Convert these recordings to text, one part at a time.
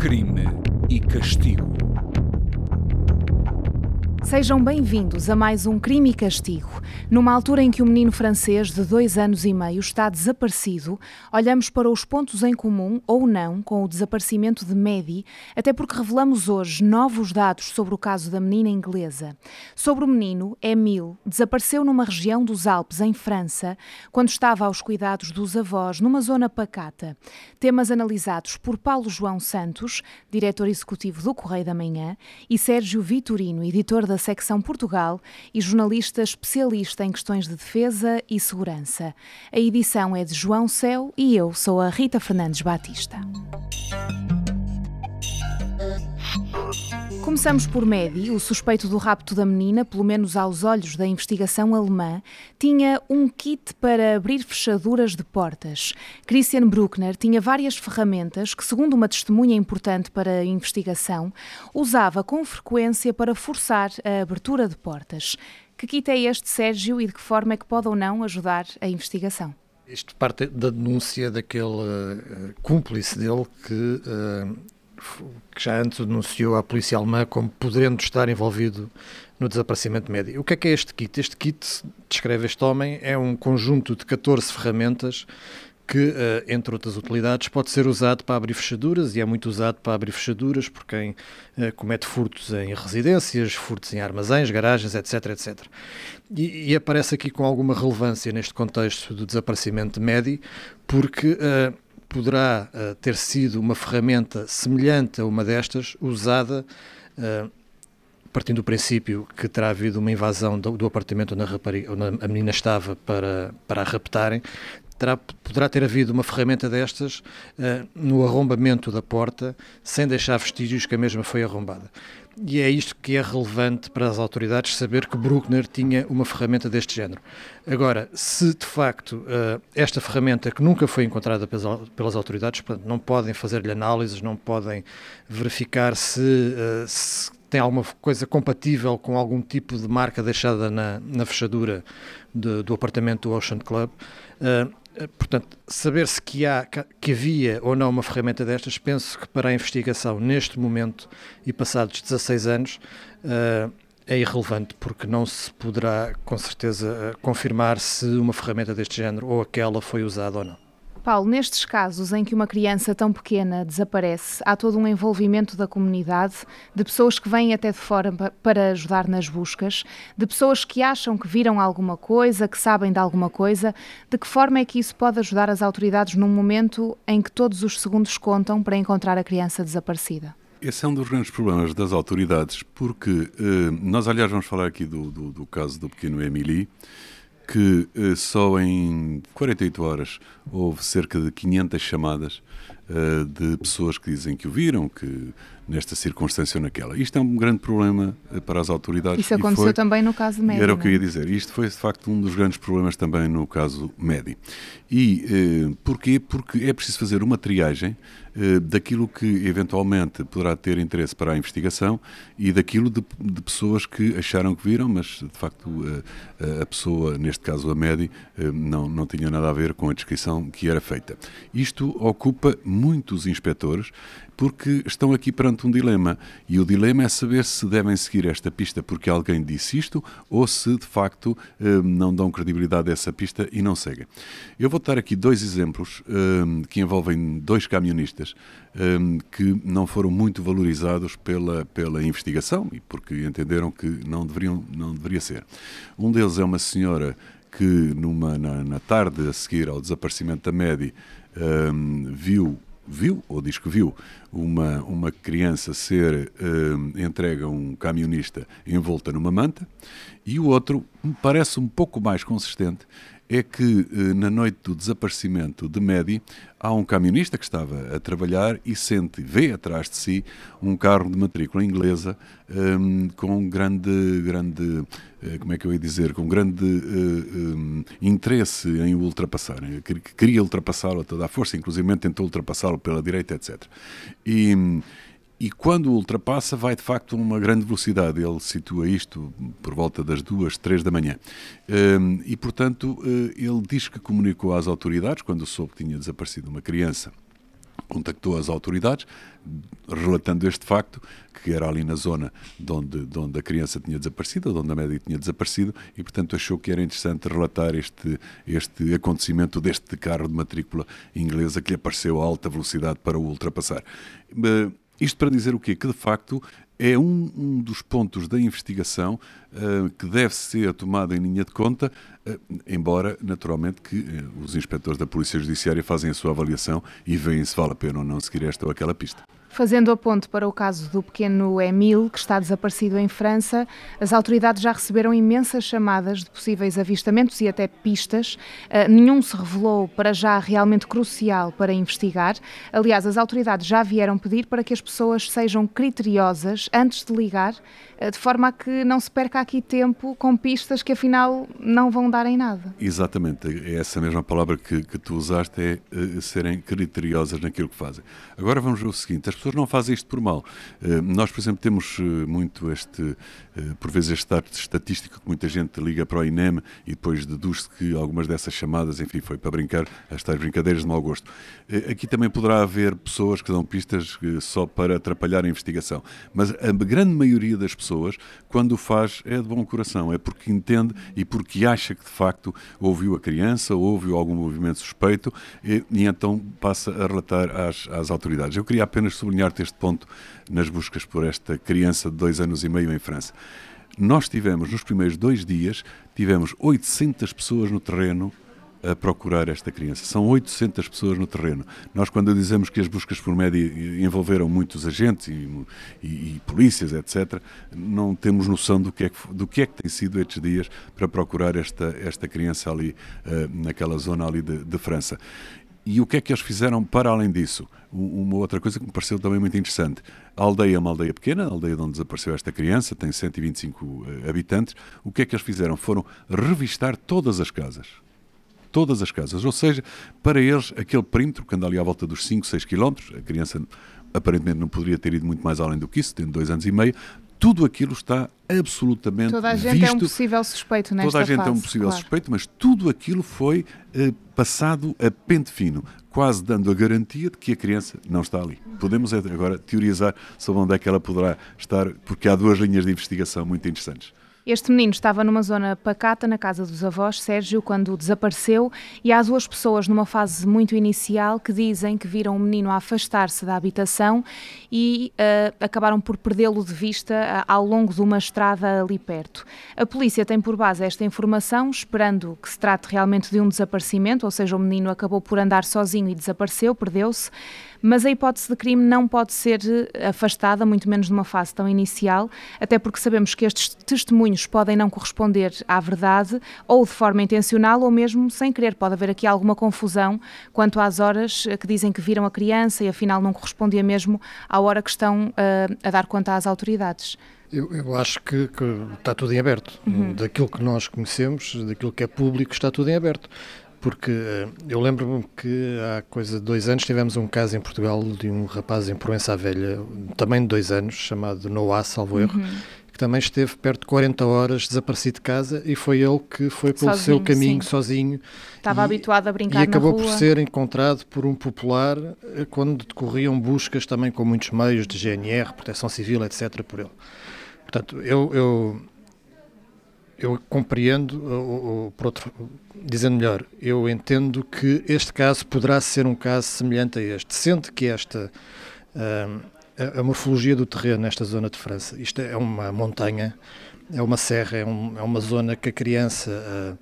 Crime e Castigo. Sejam bem-vindos a mais um Crime e Castigo. Numa altura em que o menino francês de dois anos e meio está desaparecido, olhamos para os pontos em comum ou não com o desaparecimento de Mehdi, até porque revelamos hoje novos dados sobre o caso da menina inglesa. Sobre o menino, Emile desapareceu numa região dos Alpes, em França, quando estava aos cuidados dos avós, numa zona pacata. Temas analisados por Paulo João Santos, diretor executivo do Correio da Manhã, e Sérgio Vitorino, editor da secção Portugal e jornalista especialista em questões de defesa e segurança. A edição é de João Céu e eu sou a Rita Fernandes Batista. Começamos por Medi, o suspeito do rapto da menina, pelo menos aos olhos da investigação alemã, tinha um kit para abrir fechaduras de portas. Christian Bruckner tinha várias ferramentas que, segundo uma testemunha importante para a investigação, usava com frequência para forçar a abertura de portas. Que kit é este, Sérgio, e de que forma é que pode ou não ajudar a investigação? Isto parte da denúncia daquele uh, cúmplice dele que uh, que já antes denunciou à polícia alemã como podendo estar envolvido no desaparecimento médio. O que é que é este kit? Este kit, descreve este homem, é um conjunto de 14 ferramentas que, eh, entre outras utilidades, pode ser usado para abrir fechaduras e é muito usado para abrir fechaduras por quem eh, comete furtos em residências, furtos em armazéns, garagens, etc, etc. E, e aparece aqui com alguma relevância neste contexto do desaparecimento de Medi, porque uh, poderá uh, ter sido uma ferramenta semelhante a uma destas, usada, uh, partindo do princípio que terá havido uma invasão do, do apartamento onde a, rapariga, onde a menina estava para, para a raptarem, terá, poderá ter havido uma ferramenta destas uh, no arrombamento da porta, sem deixar vestígios que a mesma foi arrombada. E é isto que é relevante para as autoridades saber que Bruckner tinha uma ferramenta deste género. Agora, se de facto uh, esta ferramenta que nunca foi encontrada pelas, autoridades, portanto, não podem fazer-lhe análises, não podem verificar se, uh, se tem alguma coisa compatível com algum tipo de marca deixada na, na fechadura de, do apartamento do Ocean Club. Eh, portanto, saber-se que, há, que havia ou não uma ferramenta destas, penso que para a investigação neste momento e passados 16 anos uh, é irrelevante, porque não se poderá com certeza eh, confirmar se uma ferramenta deste género ou aquela foi usada ou não. Paulo, nestes casos em que uma criança tão pequena desaparece, há todo um envolvimento da comunidade, de pessoas que vêm até de fora para ajudar nas buscas, de pessoas que acham que viram alguma coisa, que sabem de alguma coisa. De que forma é que isso pode ajudar as autoridades num momento em que todos os segundos contam para encontrar a criança desaparecida? Esse é um dos grandes problemas das autoridades, porque eh, nós, aliás, vamos falar aqui do, do, do caso do pequeno Emily que uh, só em 48 horas houve cerca de 500 chamadas uh, de pessoas que dizem que o viram, que nesta circunstância ou naquela. Isto é um grande problema uh, para as autoridades. Isso aconteceu foi, também no caso Medi. Era o que eu ia dizer. Isto foi, de facto, um dos grandes problemas também no caso Medi. E porquê? Porque é preciso fazer uma triagem eh, daquilo que eventualmente poderá ter interesse para a investigação e daquilo de, de pessoas que acharam que viram, mas de facto a, eh, a pessoa, neste caso a Medi, eh, não, não tinha nada a ver com a descrição que era feita. Isto ocupa muitos inspectores porque estão aqui perante um dilema. E o dilema é saber se devem seguir esta pista porque alguém disse isto ou se de facto não dão credibilidade a essa pista e não seguem. Eu vou dar aqui dois exemplos que envolvem dois camionistas um, que não foram muito valorizados pela, pela investigação e porque entenderam que não, deveriam, não deveria ser. Um deles é uma senhora que numa, na, na tarde a seguir ao desaparecimento da Medi viu viu, ou diz que viu, uma, uma criança ser uh, entregue a um camionista envolta numa manta, e o outro parece um pouco mais consistente, é que eh, na noite do desaparecimento de Medi, há um camionista que estava a trabalhar e sente, vê atrás de si um carro de matrícula inglesa um, com grande, grande, eh, como é que eu ia dizer, com grande uh, um, interesse em o ultrapassar. Queria ultrapassá-lo a toda a força, inclusive tentou ultrapassá-lo pela direita, etc. E e quando ultrapassa, vai de facto a uma grande velocidade. Ele situa isto por volta das duas, três da manhã. Hum, e, portanto, eh, ele diz que comunicou às autoridades, quando soube que tinha desaparecido uma criança contactou as autoridades, relatando este facto, que era ali na zona de onde, de onde a criança tinha desaparecido, ou onde a médica tinha desaparecido, e portanto achou que era interessante relatar este, este acontecimento deste carro de matrícula inglesa que lhe apareceu a alta velocidade para o ultrapassar. Isto para dizer o quê? Que de facto é um, um dos pontos da investigação uh, que deve ser tomado em linha de conta, uh, embora naturalmente que uh, os inspectores da Polícia Judiciária fazem a sua avaliação e veem se vale a pena ou não seguir esta ou aquela pista. Fazendo a ponte para o caso do pequeno Emile, que está desaparecido em França, as autoridades já receberam imensas chamadas de possíveis avistamentos e até pistas. Uh, nenhum se revelou para já realmente crucial para investigar. Aliás, as autoridades já vieram pedir para que as pessoas sejam criteriosas antes de ligar, uh, de forma a que não se perca aqui tempo com pistas que afinal não vão dar em nada. Exatamente, é essa mesma palavra que, que tu usaste, é uh, serem criteriosas naquilo que fazem. Agora vamos ver o seguinte: pessoas não fazem isto por mal. Uh, nós, por exemplo, temos uh, muito este, por vezes, este dado estatístico que muita gente liga para o INEM e depois deduz-se que algumas dessas chamadas, enfim, foi para brincar, as tais brincadeiras de mau gosto. aqui também poderá haver pessoas que dão pistas só para atrapalhar a investigação, mas a grande maioria das pessoas, quando o faz, é de bom coração, é porque entende e porque acha que de facto ouviu a criança, ouviu algum movimento suspeito e, e então passa a relatar às, às autoridades. Eu queria apenas sublinhar-te este ponto nas buscas por esta criança de dois anos e meio em França. Nós tivemos, nos primeiros dois dias, tivemos 800 pessoas no terreno a procurar esta criança. São 800 pessoas no terreno. Nós, quando dizemos que as buscas por média envolveram muitos agentes e, e, e, polícias, etc., não temos noção do que, é que, do que é que tem sido estes dias para procurar esta, esta criança ali, uh, naquela zona ali de, de França. E o que é que eles fizeram para além disso? Uma outra coisa que me pareceu também muito interessante. A aldeia é uma aldeia pequena, a aldeia de onde desapareceu esta criança, tem 125 eh, habitantes. O que é que eles fizeram? Foram revistar todas as casas. Todas as casas. Ou seja, para eles, aquele perímetro, que anda ali à volta dos 5, 6 quilómetros, a criança aparentemente não poderia ter ido muito mais além do que isso, tendo dois anos e meio, tudo aquilo está absolutamente Toda a gente visto. é um possível suspeito nesta Toda a gente fase, é um possível claro. suspeito, mas tudo aquilo foi eh, passado a pente fino, quase dando a garantia de que a criança não está ali. Podemos agora teorizar sobre onde é que ela poderá estar, porque há duas linhas de investigação muito interessantes. Este menino estava numa zona pacata, na casa dos avós, Sérgio, quando desapareceu, e há duas pessoas numa fase muito inicial que dizem que viram o menino afastar-se da habitação e uh, acabaram por perdê-lo de vista ao longo de uma estrada ali perto. A polícia tem por base esta informação, esperando que se trate realmente de um desaparecimento, ou seja, o menino acabou por andar sozinho e desapareceu, perdeu-se mas a hipótese de crime não pode ser eh, afastada, muito menos numa fase tão inicial, até porque sabemos que estes testemunhos podem não corresponder à verdade, ou de forma intencional, ou mesmo sem querer. Pode haver aqui alguma confusão quanto às horas eh, que dizem que viram a criança e afinal não correspondia mesmo à hora que estão uh, a dar conta às autoridades. Eu, eu acho que, que, está tudo em aberto. Uhum. Daquilo que nós conhecemos, daquilo que é público, está tudo em aberto porque eh, eu lembro-me que há coisa de dois anos tivemos um caso em Portugal de um rapaz em Proença Velha, também de dois anos, chamado Noah, salvo erro, uhum. Também esteve perto de 40 horas desaparecido de casa e foi ele que foi pelo sozinho, seu caminho sim. sozinho. Estava e, habituado a brincar E acabou por ser encontrado por um popular eh, quando decorriam buscas também com muitos meios de GNR, Proteção Civil, etc. por ele. Portanto, eu, eu eu compreendo, ou, ou, por outro, dizendo melhor, eu entendo que este caso poderá ser um caso semelhante a este, sendo que esta uh, a, a, morfologia do terreno nesta zona de França, isto é uma montanha, é uma serra, é, um, é uma zona que a criança uh,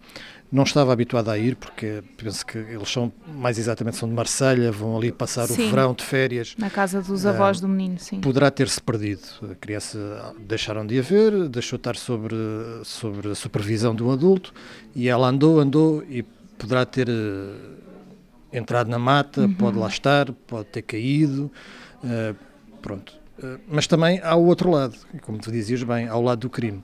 não estava habituado a ir, porque penso que eles são, mais exatamente, são de Marselha, vão ali passar sim, o verão de férias. Na casa dos avós uh, do menino, sim. Poderá ter-se perdido. A criança deixaram de a ver, deixou estar sobre, sobre a supervisão de um adulto e ela andou, andou e poderá ter uh, entrado na mata, uhum. pode lá estar, pode ter caído, uh, pronto. mas também há o outro lado, como tu dizias bem, ao lado do crime.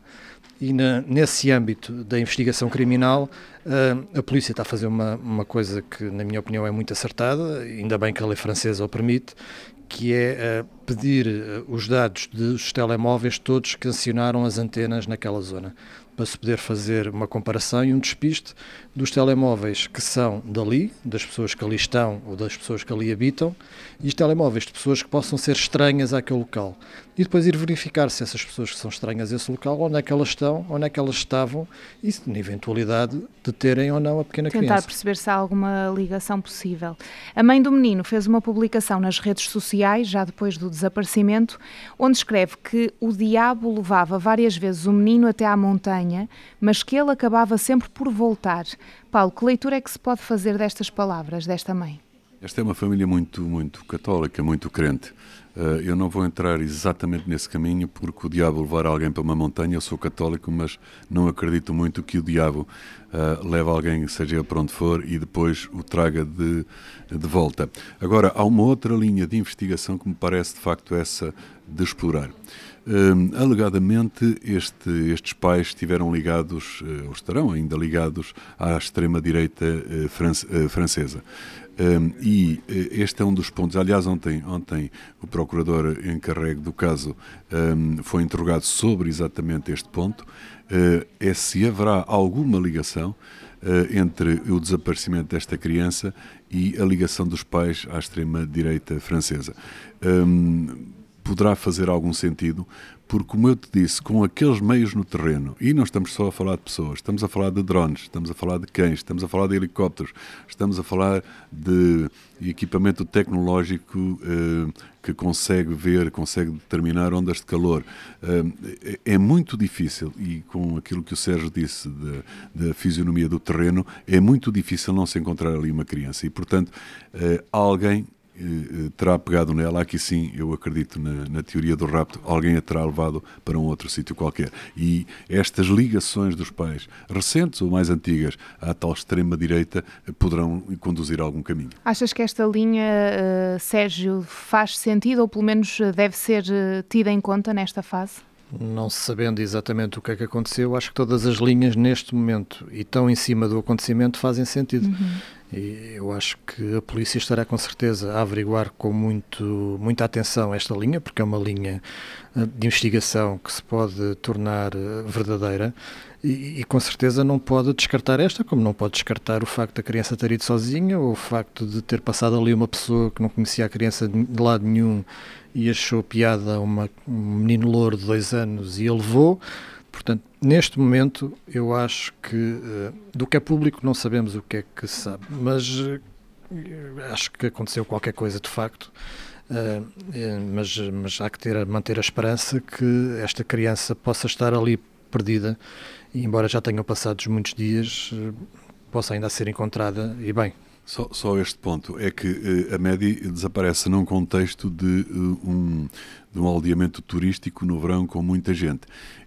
E na, nesse âmbito da investigação criminal, uh, a polícia está a fazer uma, uma coisa que, na minha opinião, é muito acertada, ainda bem que a lei francesa o permite, que é uh, pedir uh, os dados dos telemóveis todos que acionaram as antenas naquela zona. para se poder fazer uma comparação e um despiste dos telemóveis que são dali, das pessoas que ali estão ou das pessoas que ali habitam, e os telemóveis de pessoas que possam ser estranhas àquele local. E depois ir verificar se essas pessoas que são estranhas a esse local, onde é que elas estão, onde é que elas estavam, e na eventualidade de terem ou não a pequena Tentar criança. Tentar perceber se há alguma ligação possível. A mãe do menino fez uma publicação nas redes sociais, já depois do desaparecimento, onde escreve que o diabo levava várias vezes o menino até à montanha, mas que ele acabava sempre por voltar. Paulo, que leitura é que se pode fazer destas palavras, desta mãe? Esta é uma família muito, muito católica, muito crente. Uh, eu não vou entrar exatamente nesse caminho porque o diabo levar alguém para uma montanha, eu sou católico, mas não acredito muito que o diabo uh, leve alguém, seja para onde for, e depois o traga de, de volta. Agora, há uma outra linha de investigação que me parece de facto essa de explorar. Uh, alegadamente, este, estes pais estiveram ligados, uh, ou estarão ainda ligados, à extrema-direita uh, francesa. E este é um dos pontos. Aliás, ontem, ontem o procurador encarregue do caso um, foi interrogado sobre exatamente este ponto: é se haverá alguma ligação entre o desaparecimento desta criança e a ligação dos pais à extrema-direita francesa. Um, poderá fazer algum sentido, porque, como eu te disse, com aqueles meios no terreno, e não estamos só a falar de pessoas, estamos a falar de drones, estamos a falar de cães, estamos a falar de helicópteros, estamos a falar de equipamento tecnológico eh, que consegue ver, consegue determinar ondas de calor. Eh, é muito difícil, e com aquilo que o Sérgio disse da, fisionomia do terreno, é muito difícil não se encontrar ali uma criança. E, portanto, eh, alguém terá pegado nela. Aqui sim, eu acredito na, na, teoria do rapto, alguém a terá levado para um outro sítio qualquer. E estas ligações dos pais, recentes ou mais antigas, à tal extrema-direita, poderão conduzir a algum caminho. Achas que esta linha, uh, Sérgio, faz sentido ou pelo menos deve ser tida em conta nesta fase? Não sabendo exatamente o que é que aconteceu, acho que todas as linhas neste momento e tão em cima do acontecimento fazem sentido. Uhum. E eu acho que a polícia estará com certeza a averiguar com muito, muita atenção esta linha, porque é uma linha eh, de investigação que se pode tornar eh, verdadeira e, e, com certeza não pode descartar esta, como não pode descartar o facto da criança ter ido sozinha ou o facto de ter passado ali uma pessoa que não conhecia a criança de lado nenhum e achou piada uma, um menino louro de dois anos e ele levou. Portanto, neste momento, eu acho que uh, do que é público não sabemos o que é que se sabe, mas uh, acho que aconteceu qualquer coisa de facto. Uh, mas, mas há que ter, manter a esperança que esta criança possa estar ali perdida e, embora já tenham passado muitos dias, possa ainda ser encontrada e bem. Só, só, este ponto é que a MEDI desaparece num contexto de, um, de um aldeamento turístico no verão com muita gente.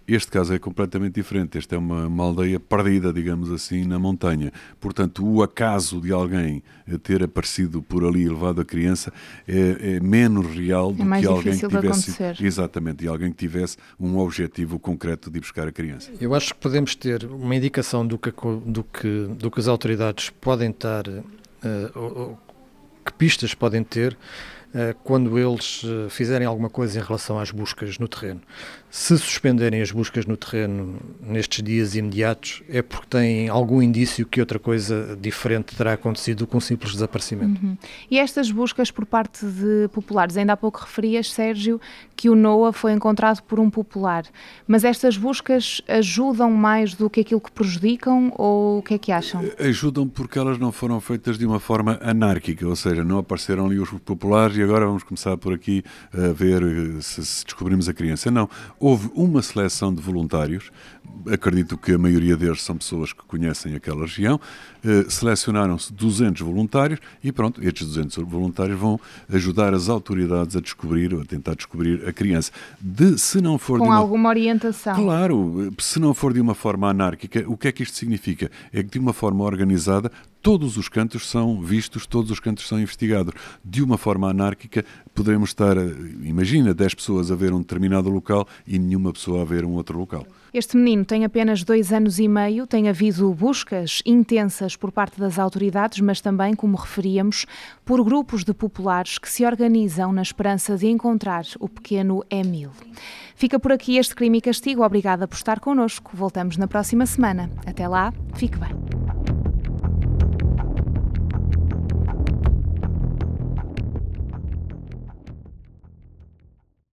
Este caso é completamente diferente. Esta é uma, uma, aldeia perdida, digamos assim, na montanha. Portanto, o acaso de alguém ter aparecido por ali e levado a criança é, é menos real do é que alguém que tivesse. Exatamente, e alguém que tivesse um objetivo concreto de buscar a criança. Eu acho que podemos ter uma indicação do que, do que, do que as autoridades podem estar uh, que pistas podem ter quando eles uh, fizerem alguma coisa em relação às buscas no terreno. Se suspenderem as buscas no terreno nestes dias imediatos, é porque têm algum indício que outra coisa diferente terá acontecido com um simples desaparecimento. Uhum. E estas buscas por parte de populares, ainda há pouco referias, Sérgio, que o Noah foi encontrado por um popular, mas estas buscas ajudam mais do que aquilo que prejudicam ou o que é que acham? Ajudam porque elas não foram feitas de uma forma anárquica, ou seja, não apareceram ali os populares e agora vamos começar por aqui a ver eh, se, se descobrimos a criança. Não houve uma seleção de voluntários, acredito que a maioria deles são pessoas que conhecem aquela região, eh, selecionaram-se 200 voluntários e pronto, estes 200 voluntários vão ajudar as autoridades a descobrir ou a tentar descobrir a criança. De, se não for Com uma... alguma orientação. Claro, se não for de uma forma anárquica, o que é que isto significa? É que de uma forma organizada todos os cantos são vistos, todos os cantos são investigados. De uma forma anárquica, poderemos estar, imagina, 10 pessoas a ver um determinado local e nenhuma pessoa a ver um outro local. Este tem apenas dois anos e meio, tem havido buscas intensas por parte das autoridades, mas também, como referíamos, por grupos de populares que se organizam na esperança de encontrar o pequeno Emil. Fica por aqui este crime e castigo. Obrigada por estar connosco. Voltamos na próxima semana. Até lá, fique bem.